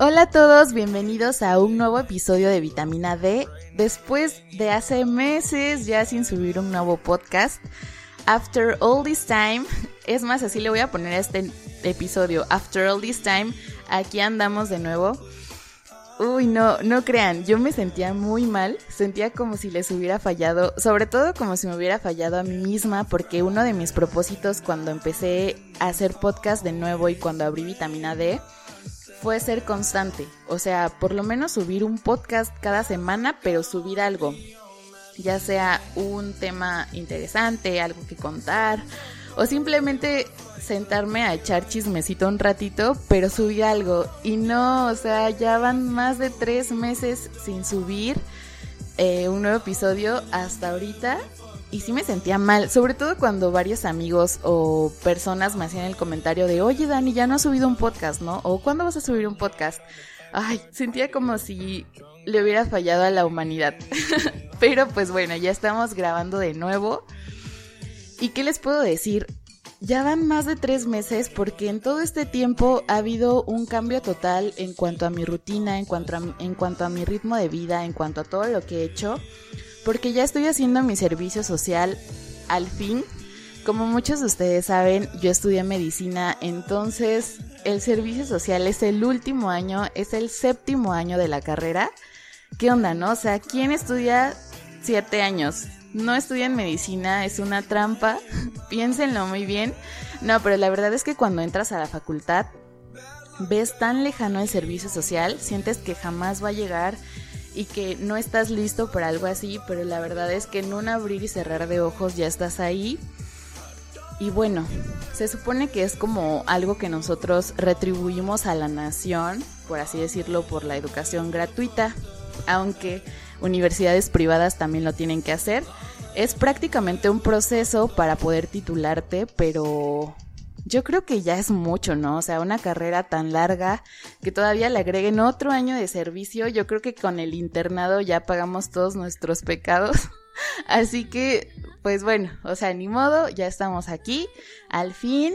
Hola a todos, bienvenidos a un nuevo episodio de Vitamina D. Después de hace meses ya sin subir un nuevo podcast, After All This Time, es más, así le voy a poner a este episodio, After All This Time, aquí andamos de nuevo. Uy, no, no crean, yo me sentía muy mal, sentía como si les hubiera fallado, sobre todo como si me hubiera fallado a mí misma, porque uno de mis propósitos cuando empecé a hacer podcast de nuevo y cuando abrí Vitamina D, fue ser constante, o sea, por lo menos subir un podcast cada semana, pero subir algo, ya sea un tema interesante, algo que contar, o simplemente sentarme a echar chismecito un ratito, pero subir algo. Y no, o sea, ya van más de tres meses sin subir eh, un nuevo episodio hasta ahorita y sí me sentía mal, sobre todo cuando varios amigos o personas me hacían el comentario de, oye Dani, ya no has subido un podcast, ¿no? O ¿cuándo vas a subir un podcast? Ay, sentía como si le hubiera fallado a la humanidad. Pero pues bueno, ya estamos grabando de nuevo. ¿Y qué les puedo decir? Ya van más de tres meses porque en todo este tiempo ha habido un cambio total en cuanto a mi rutina, en cuanto a, mi ritmo de vida, en cuanto a todo lo que he hecho porque ya estoy haciendo mi servicio social al fin. Como muchos de ustedes saben, yo estudié medicina, entonces el servicio social es el último año, es el séptimo año de la carrera. ¿Qué onda, no? O sea, ¿quién estudia siete años? No estudian medicina, es una trampa, piénsenlo muy bien. No, pero la verdad es que cuando entras a la facultad, ves tan lejano el servicio social, sientes que jamás va a llegar y que no estás listo para algo así, pero la verdad es que en un abrir y cerrar de ojos ya estás ahí. Y bueno, se supone que es como algo que nosotros retribuimos a la nación, por así decirlo, por la educación gratuita, aunque universidades privadas también lo tienen que hacer. Es prácticamente un proceso para poder titularte, pero yo creo que ya es mucho, ¿no? O sea, una carrera tan larga que todavía le agreguen otro año de servicio, yo creo que con el internado ya pagamos todos nuestros pecados. Así que, pues bueno, o sea, ni modo, ya estamos aquí, al fin.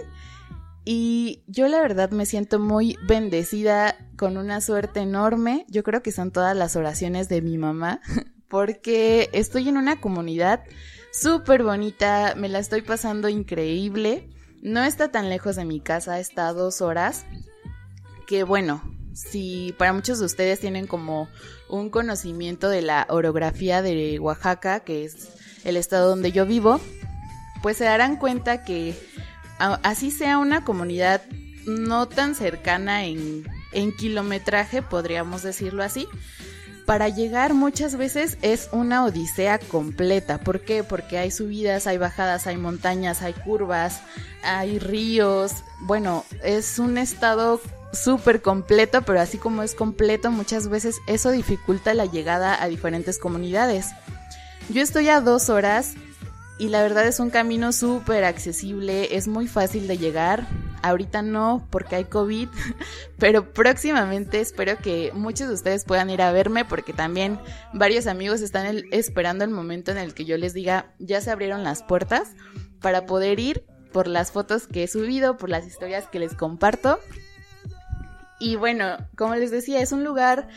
Y yo la verdad me siento muy bendecida con una suerte enorme. Yo creo que son todas las oraciones de mi mamá, porque estoy en una comunidad súper bonita, me la estoy pasando increíble. No está tan lejos de mi casa, está a dos horas. Que bueno, si para muchos de ustedes tienen como un conocimiento de la orografía de Oaxaca, que es el estado donde yo vivo, pues se darán cuenta que así sea una comunidad no tan cercana en, en kilometraje, podríamos decirlo así, para llegar muchas veces es una odisea completa. ¿Por qué? Porque hay subidas, hay bajadas, hay montañas, hay curvas, hay ríos. Bueno, es un estado súper completo, pero así como es completo, muchas veces eso dificulta la llegada a diferentes comunidades. Yo estoy a dos horas y la verdad es un camino súper accesible, es muy fácil de llegar. Ahorita no porque hay COVID, pero próximamente espero que muchos de ustedes puedan ir a verme porque también varios amigos están esperando el momento en el que yo les diga ya se abrieron las puertas para poder ir por las fotos que he subido, por las historias que les comparto. Y bueno, como les decía, es un lugar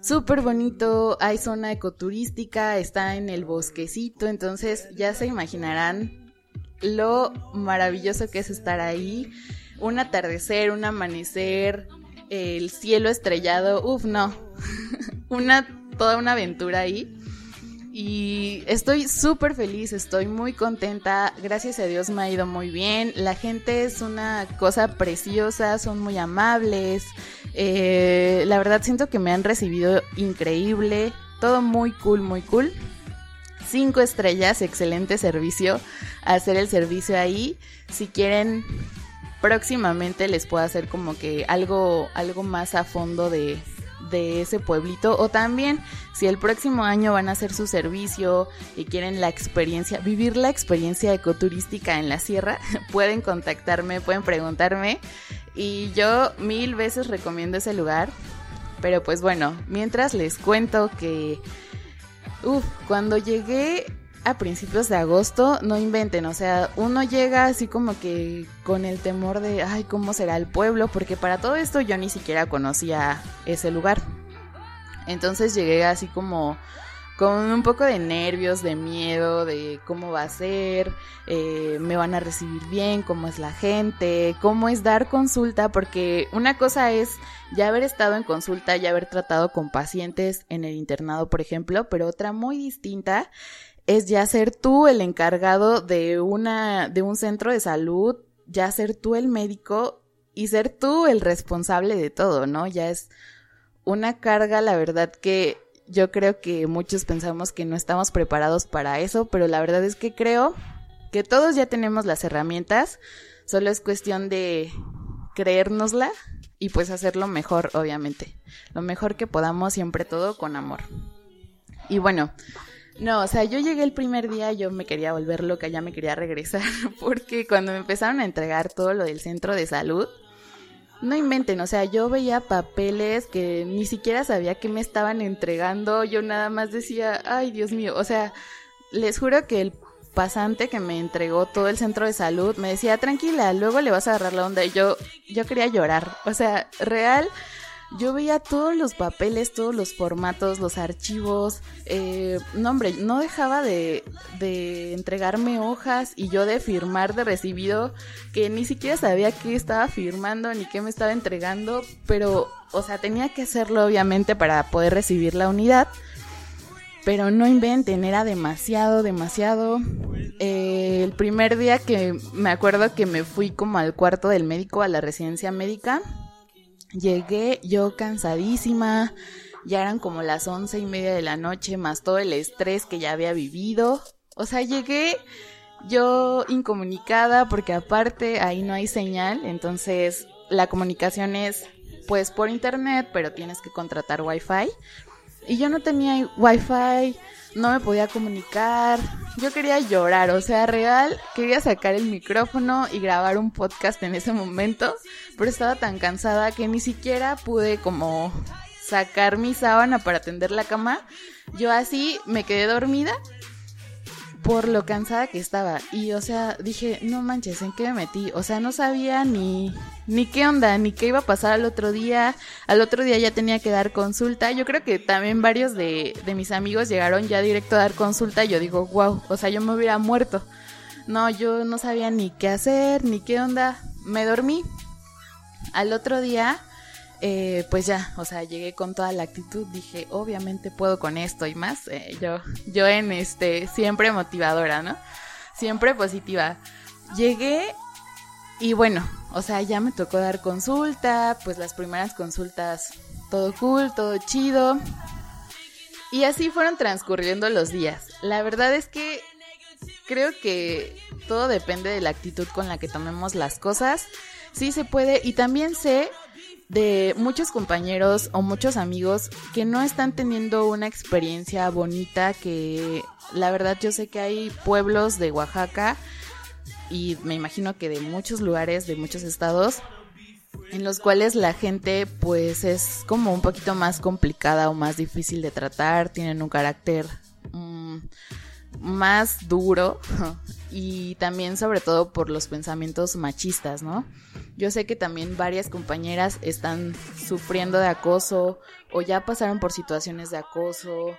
súper bonito, hay zona ecoturística, está en el bosquecito, entonces ya se imaginarán lo maravilloso que es estar ahí. Un atardecer, un amanecer, el cielo estrellado, uff, no, una, toda una aventura ahí. Y estoy súper feliz, estoy muy contenta, gracias a Dios me ha ido muy bien, la gente es una cosa preciosa, son muy amables, eh, la verdad siento que me han recibido increíble, todo muy cool, muy cool. Cinco estrellas, excelente servicio, hacer el servicio ahí, si quieren próximamente les puedo hacer como que algo, algo más a fondo de, de ese pueblito o también si el próximo año van a hacer su servicio y quieren la experiencia, vivir la experiencia ecoturística en la sierra, pueden contactarme, pueden preguntarme y yo mil veces recomiendo ese lugar. Pero pues bueno, mientras les cuento que Uf, cuando llegué a principios de agosto, no inventen, o sea, uno llega así como que con el temor de, ay, ¿cómo será el pueblo? Porque para todo esto yo ni siquiera conocía ese lugar. Entonces llegué así como con un poco de nervios, de miedo, de cómo va a ser, eh, me van a recibir bien, cómo es la gente, cómo es dar consulta, porque una cosa es ya haber estado en consulta, ya haber tratado con pacientes en el internado, por ejemplo, pero otra muy distinta es ya ser tú el encargado de una de un centro de salud, ya ser tú el médico y ser tú el responsable de todo, ¿no? Ya es una carga, la verdad que yo creo que muchos pensamos que no estamos preparados para eso, pero la verdad es que creo que todos ya tenemos las herramientas, solo es cuestión de creérnosla y pues hacerlo mejor, obviamente. Lo mejor que podamos, siempre todo con amor. Y bueno, no, o sea, yo llegué el primer día, yo me quería volver loca, ya me quería regresar, porque cuando me empezaron a entregar todo lo del centro de salud, no inventen, o sea, yo veía papeles que ni siquiera sabía que me estaban entregando, yo nada más decía, ay Dios mío, o sea, les juro que el pasante que me entregó todo el centro de salud me decía, tranquila, luego le vas a agarrar la onda y yo, yo quería llorar, o sea, real, yo veía todos los papeles, todos los formatos, los archivos. Eh, no, hombre, no dejaba de, de entregarme hojas y yo de firmar de recibido, que ni siquiera sabía qué estaba firmando ni qué me estaba entregando, pero, o sea, tenía que hacerlo obviamente para poder recibir la unidad. Pero no inventen, era demasiado, demasiado. Eh, el primer día que me acuerdo que me fui como al cuarto del médico, a la residencia médica, Llegué yo cansadísima, ya eran como las once y media de la noche, más todo el estrés que ya había vivido. O sea, llegué yo incomunicada porque aparte ahí no hay señal, entonces la comunicación es pues por internet, pero tienes que contratar wifi. Y yo no tenía wifi, no me podía comunicar, yo quería llorar, o sea, real, quería sacar el micrófono y grabar un podcast en ese momento, pero estaba tan cansada que ni siquiera pude como sacar mi sábana para tender la cama. Yo así me quedé dormida por lo cansada que estaba. Y o sea, dije, no manches, ¿en qué me metí? O sea, no sabía ni, ni qué onda, ni qué iba a pasar al otro día. Al otro día ya tenía que dar consulta. Yo creo que también varios de, de mis amigos llegaron ya directo a dar consulta. Y yo digo, wow, o sea, yo me hubiera muerto. No, yo no sabía ni qué hacer, ni qué onda. Me dormí. Al otro día eh, pues ya, o sea, llegué con toda la actitud, dije, obviamente puedo con esto y más. Eh, yo, yo en este, siempre motivadora, ¿no? Siempre positiva. Llegué y bueno, o sea, ya me tocó dar consulta, pues las primeras consultas, todo cool, todo chido. Y así fueron transcurriendo los días. La verdad es que creo que todo depende de la actitud con la que tomemos las cosas. Sí se puede y también sé de muchos compañeros o muchos amigos que no están teniendo una experiencia bonita que la verdad yo sé que hay pueblos de Oaxaca y me imagino que de muchos lugares, de muchos estados, en los cuales la gente pues es como un poquito más complicada o más difícil de tratar, tienen un carácter más duro y también sobre todo por los pensamientos machistas, ¿no? Yo sé que también varias compañeras están sufriendo de acoso o ya pasaron por situaciones de acoso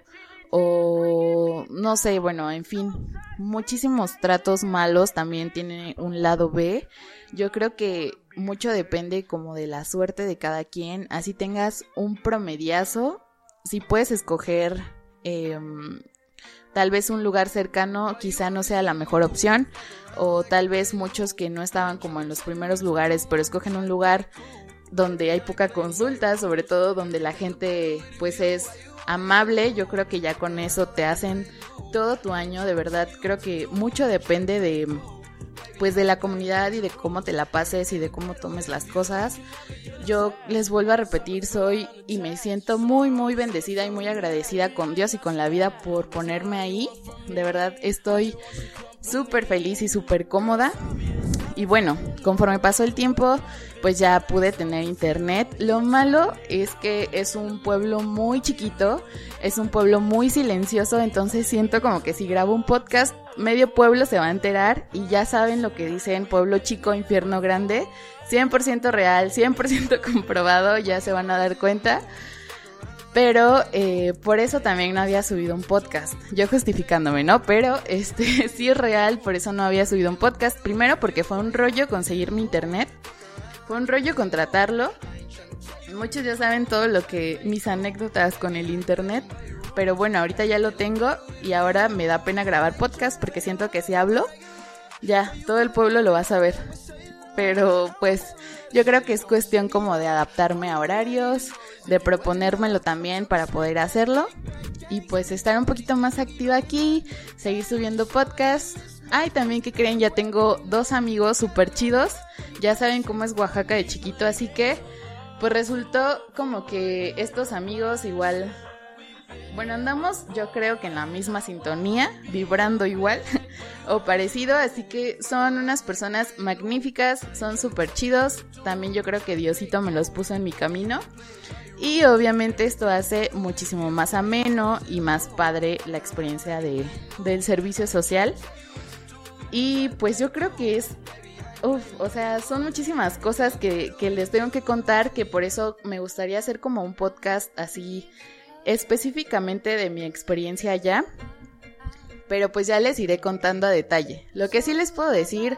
o no sé, bueno, en fin, muchísimos tratos malos también tienen un lado B. Yo creo que mucho depende como de la suerte de cada quien, así tengas un promediazo, si puedes escoger eh, tal vez un lugar cercano quizá no sea la mejor opción o tal vez muchos que no estaban como en los primeros lugares pero escogen un lugar donde hay poca consulta, sobre todo donde la gente pues es amable, yo creo que ya con eso te hacen todo tu año, de verdad, creo que mucho depende de pues de la comunidad y de cómo te la pases y de cómo tomes las cosas. Yo les vuelvo a repetir, soy y me siento muy, muy bendecida y muy agradecida con Dios y con la vida por ponerme ahí. De verdad, estoy súper feliz y súper cómoda. Y bueno, conforme pasó el tiempo, pues ya pude tener internet. Lo malo es que es un pueblo muy chiquito, es un pueblo muy silencioso, entonces siento como que si grabo un podcast, medio pueblo se va a enterar y ya saben lo que dicen pueblo chico, infierno grande. 100% real, 100% comprobado, ya se van a dar cuenta. Pero eh, por eso también no había subido un podcast. Yo justificándome, ¿no? Pero este sí es real, por eso no había subido un podcast. Primero porque fue un rollo conseguir mi internet. Fue un rollo contratarlo. Muchos ya saben todo lo que mis anécdotas con el internet. Pero bueno, ahorita ya lo tengo y ahora me da pena grabar podcast porque siento que si hablo, ya todo el pueblo lo va a saber. Pero pues yo creo que es cuestión como de adaptarme a horarios, de proponérmelo también para poder hacerlo. Y pues estar un poquito más activa aquí, seguir subiendo podcasts. Ay, también que creen, ya tengo dos amigos súper chidos. Ya saben cómo es Oaxaca de chiquito, así que pues resultó como que estos amigos igual bueno, andamos yo creo que en la misma sintonía, vibrando igual o parecido, así que son unas personas magníficas, son súper chidos, también yo creo que Diosito me los puso en mi camino. Y obviamente esto hace muchísimo más ameno y más padre la experiencia de, del servicio social y pues yo creo que es Uf, o sea, son muchísimas cosas que, que, les tengo que contar, que por eso me gustaría hacer como un podcast así específicamente de mi experiencia allá, pero pues ya les iré contando a detalle. Lo que sí les puedo decir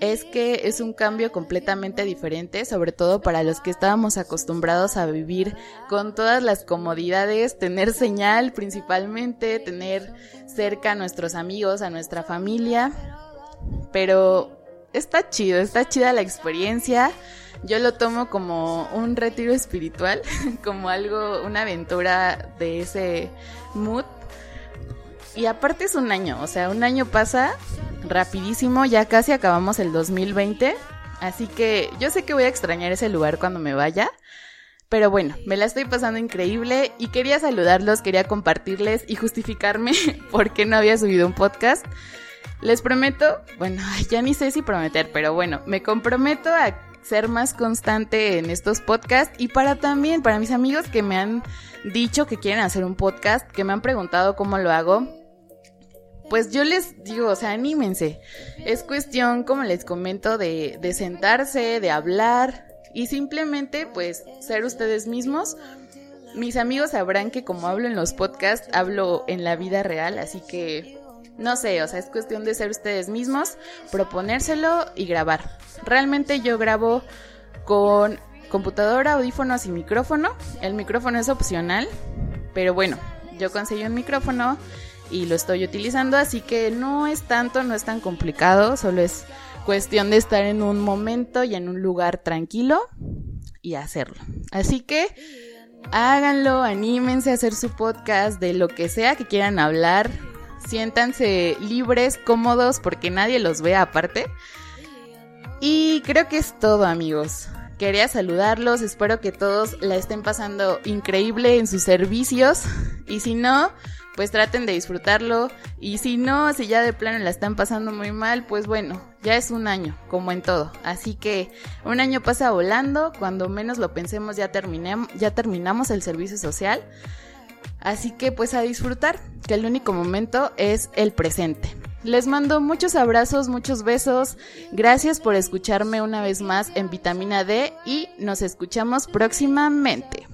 es que es un cambio completamente diferente, sobre todo para los que estábamos acostumbrados a vivir con todas las comodidades, tener señal principalmente, tener cerca a nuestros amigos, a nuestra familia, pero está chido, está chida la experiencia. Yo lo tomo como un retiro espiritual, como algo, una aventura de ese mood. Y aparte es un año, o sea, un año pasa rapidísimo, ya casi acabamos el 2020, así que yo sé que voy a extrañar ese lugar cuando me vaya. Pero bueno, me la estoy pasando increíble y quería saludarlos, quería compartirles y justificarme por qué no había subido un podcast. Les prometo, bueno, ya ni sé si prometer, pero bueno, me comprometo a ser más constante en estos podcasts y para también, para mis amigos que me han dicho que quieren hacer un podcast, que me han preguntado cómo lo hago, pues yo les digo, o sea, anímense. Es cuestión, como les comento, de, de sentarse, de hablar y simplemente pues ser ustedes mismos. Mis amigos sabrán que como hablo en los podcasts, hablo en la vida real, así que no sé, o sea, es cuestión de ser ustedes mismos, proponérselo y grabar. Realmente yo grabo con computadora, audífonos y micrófono. El micrófono es opcional, pero bueno, yo conseguí un micrófono y lo estoy utilizando, así que no es tanto, no es tan complicado, solo es cuestión de estar en un momento y en un lugar tranquilo y hacerlo. Así que háganlo, anímense a hacer su podcast de lo que sea que quieran hablar, siéntanse libres, cómodos, porque nadie los ve aparte. Y creo que es todo, amigos. Quería saludarlos, espero que todos la estén pasando increíble en sus servicios. Y si no, pues traten de disfrutarlo. Y si no, si ya de plano la están pasando muy mal, pues bueno, ya es un año, como en todo. Así que un año pasa volando, cuando menos lo pensemos ya, ya terminamos el servicio social. Así que pues a disfrutar, que el único momento es el presente. Les mando muchos abrazos, muchos besos. Gracias por escucharme una vez más en Vitamina D y nos escuchamos próximamente.